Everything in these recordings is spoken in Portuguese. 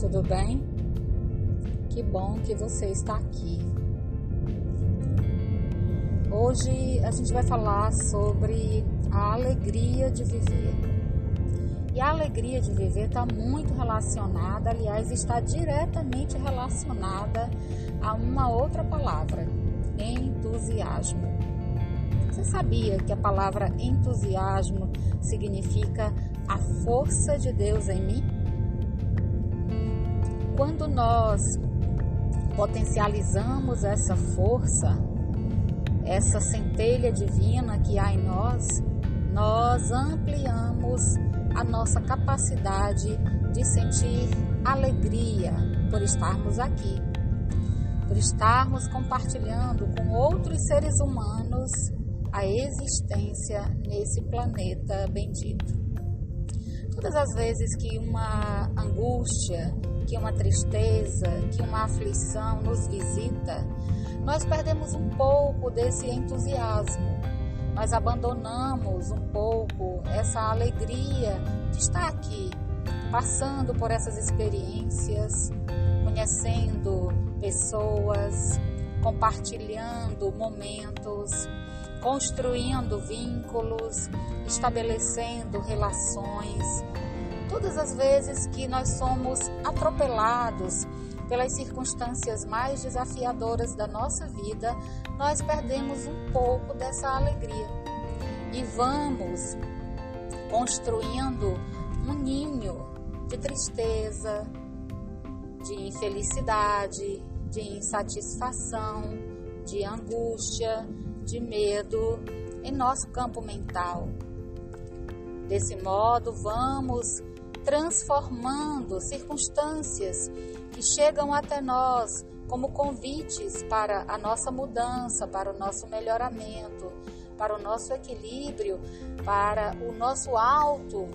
tudo bem? Que bom que você está aqui. Hoje a gente vai falar sobre a alegria de viver. E a alegria de viver está muito relacionada, aliás, está diretamente relacionada a uma outra palavra, entusiasmo. Você sabia que a palavra entusiasmo significa a força de Deus em mim? Quando nós potencializamos essa força, essa centelha divina que há em nós, nós ampliamos a nossa capacidade de sentir alegria por estarmos aqui, por estarmos compartilhando com outros seres humanos a existência nesse planeta bendito. Todas as vezes que uma angústia, que uma tristeza, que uma aflição nos visita, nós perdemos um pouco desse entusiasmo. Nós abandonamos um pouco essa alegria de estar aqui, passando por essas experiências, conhecendo pessoas, compartilhando momentos, construindo vínculos, estabelecendo relações. Todas as vezes que nós somos atropelados pelas circunstâncias mais desafiadoras da nossa vida, nós perdemos um pouco dessa alegria e vamos construindo um ninho de tristeza, de infelicidade, de insatisfação, de angústia, de medo em nosso campo mental. Desse modo, vamos transformando circunstâncias que chegam até nós como convites para a nossa mudança, para o nosso melhoramento, para o nosso equilíbrio, para o nosso alto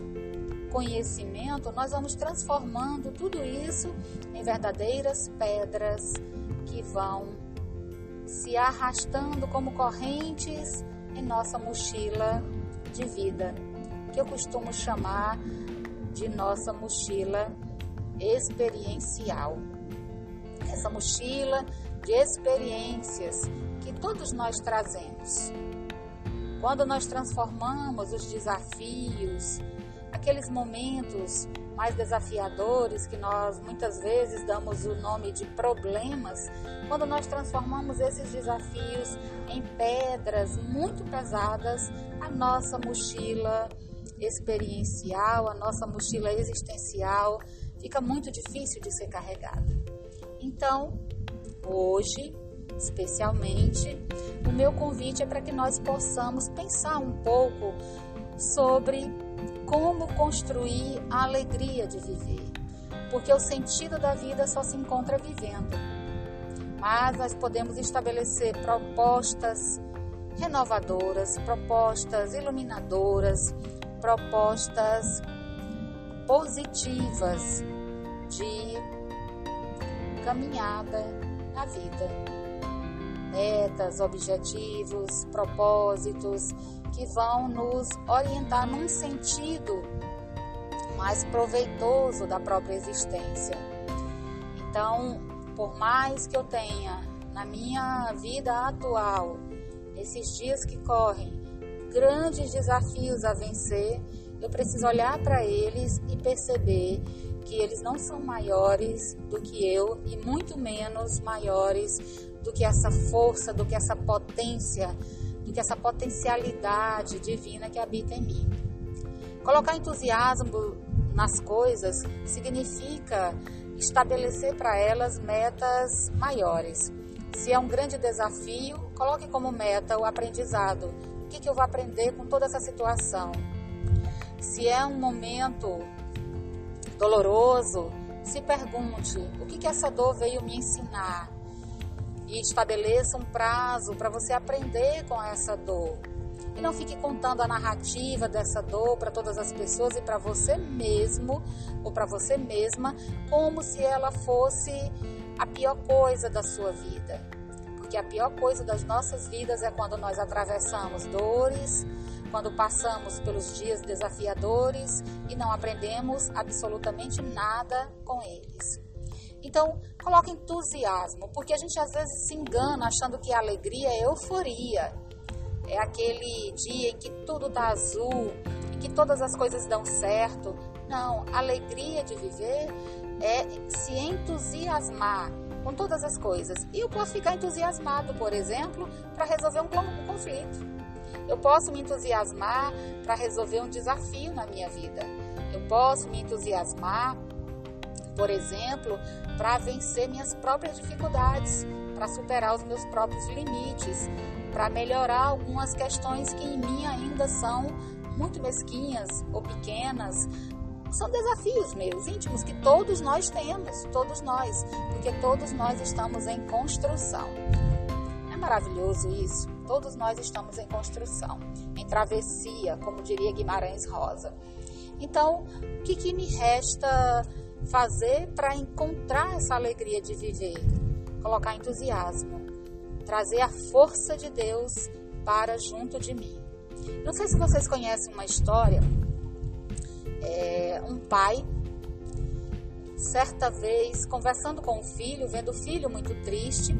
conhecimento, nós vamos transformando tudo isso em verdadeiras pedras que vão se arrastando como correntes em nossa mochila de vida, que eu costumo chamar de nossa mochila experiencial. Essa mochila de experiências que todos nós trazemos. Quando nós transformamos os desafios, aqueles momentos mais desafiadores, que nós muitas vezes damos o nome de problemas, quando nós transformamos esses desafios em pedras muito pesadas, a nossa mochila experiencial, a nossa mochila existencial fica muito difícil de ser carregada. Então, hoje, especialmente, o meu convite é para que nós possamos pensar um pouco sobre como construir a alegria de viver, porque o sentido da vida só se encontra vivendo. Mas nós podemos estabelecer propostas renovadoras, propostas iluminadoras, propostas positivas de caminhada na vida. Metas, objetivos, propósitos que vão nos orientar num sentido mais proveitoso da própria existência. Então, por mais que eu tenha na minha vida atual, nesses dias que correm, grandes desafios a vencer, eu preciso olhar para eles e perceber que eles não são maiores do que eu e muito menos maiores do que essa força, do que essa potência do que essa potencialidade divina que habita em mim. Colocar entusiasmo nas coisas significa estabelecer para elas metas maiores. Se é um grande desafio, coloque como meta o aprendizado. Que, que eu vou aprender com toda essa situação? Se é um momento doloroso, se pergunte: o que, que essa dor veio me ensinar? e estabeleça um prazo para você aprender com essa dor. E não fique contando a narrativa dessa dor para todas as pessoas e para você mesmo ou para você mesma, como se ela fosse a pior coisa da sua vida. Porque a pior coisa das nossas vidas é quando nós atravessamos dores, quando passamos pelos dias desafiadores e não aprendemos absolutamente nada com eles. Então, coloque entusiasmo, porque a gente às vezes se engana achando que a alegria é euforia. É aquele dia em que tudo está azul, em que todas as coisas dão certo. Não, alegria de viver é se entusiasmar com todas as coisas. E eu posso ficar entusiasmado, por exemplo, para resolver um conflito. Eu posso me entusiasmar para resolver um desafio na minha vida. Eu posso me entusiasmar, por exemplo, para vencer minhas próprias dificuldades, para superar os meus próprios limites, para melhorar algumas questões que em mim ainda são muito mesquinhas ou pequenas, são desafios meus, íntimos, que todos nós temos, todos nós, porque todos nós estamos em construção. É maravilhoso isso? Todos nós estamos em construção, em travessia, como diria Guimarães Rosa. Então, o que, que me resta fazer para encontrar essa alegria de viver? Colocar entusiasmo, trazer a força de Deus para junto de mim. Não sei se vocês conhecem uma história é, um pai, certa vez, conversando com o filho, vendo o filho muito triste,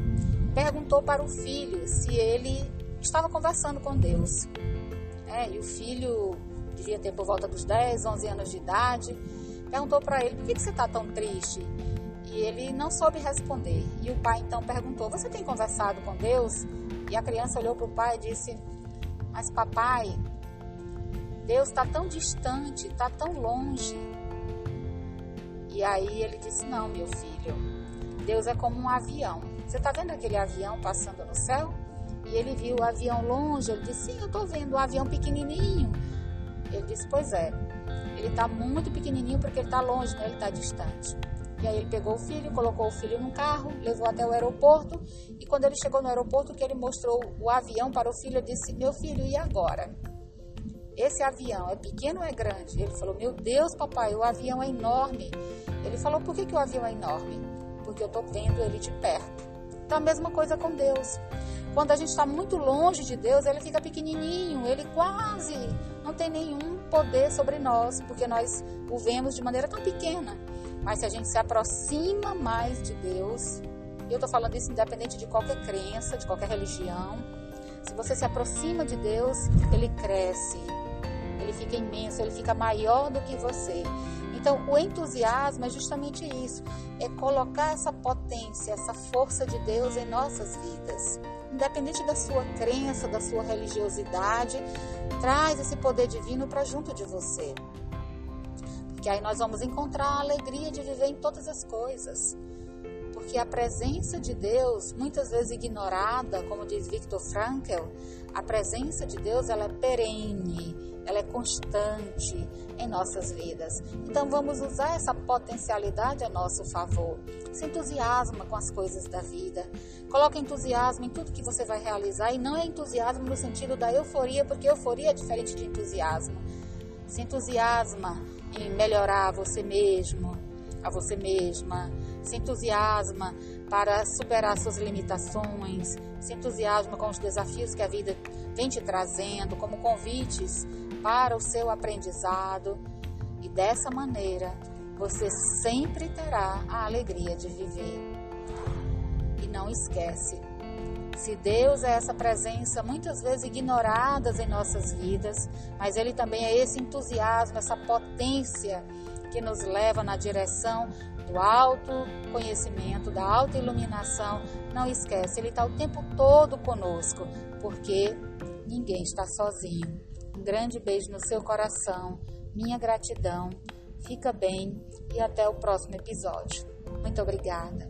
perguntou para o filho se ele estava conversando com Deus. É, e o filho devia ter por volta dos 10, 11 anos de idade, perguntou para ele: por que, que você está tão triste? E ele não soube responder. E o pai então perguntou: Você tem conversado com Deus? E a criança olhou para o pai e disse: Mas papai, Deus está tão distante, está tão longe. E aí ele disse: Não, meu filho, Deus é como um avião. Você está vendo aquele avião passando no céu? E ele viu o avião longe. Ele disse: Sim, eu estou vendo o avião pequenininho. Ele disse: Pois é, ele está muito pequenininho porque ele está longe, né? ele está distante. E aí ele pegou o filho, colocou o filho no carro, levou até o aeroporto. E quando ele chegou no aeroporto, que ele mostrou o avião para o filho, ele disse: Meu filho, e agora? Esse avião é pequeno ou é grande? Ele falou, meu Deus, papai, o avião é enorme. Ele falou, por que, que o avião é enorme? Porque eu estou vendo ele de perto. Então, a mesma coisa com Deus. Quando a gente está muito longe de Deus, ele fica pequenininho, ele quase não tem nenhum poder sobre nós, porque nós o vemos de maneira tão pequena. Mas se a gente se aproxima mais de Deus, eu estou falando isso independente de qualquer crença, de qualquer religião, se você se aproxima de Deus, ele cresce, ele fica imenso, ele fica maior do que você. Então, o entusiasmo é justamente isso: é colocar essa potência, essa força de Deus em nossas vidas. Independente da sua crença, da sua religiosidade, traz esse poder divino para junto de você. Porque aí nós vamos encontrar a alegria de viver em todas as coisas. Porque a presença de Deus, muitas vezes ignorada, como diz Viktor Frankl, a presença de Deus ela é perene, ela é constante em nossas vidas. Então vamos usar essa potencialidade a nosso favor. Se entusiasma com as coisas da vida. Coloque entusiasmo em tudo que você vai realizar e não é entusiasmo no sentido da euforia, porque euforia é diferente de entusiasmo. Se entusiasma em melhorar você mesmo, a você mesma. Se entusiasma para superar suas limitações. Se entusiasma com os desafios que a vida vem te trazendo, como convites para o seu aprendizado e dessa maneira você sempre terá a alegria de viver. E não esquece, se Deus é essa presença muitas vezes ignorada em nossas vidas, mas Ele também é esse entusiasmo, essa potência que nos leva na direção do autoconhecimento, da autoiluminação. Não esquece, Ele está o tempo todo conosco, porque ninguém está sozinho. Um grande beijo no seu coração, minha gratidão. Fica bem e até o próximo episódio. Muito obrigada.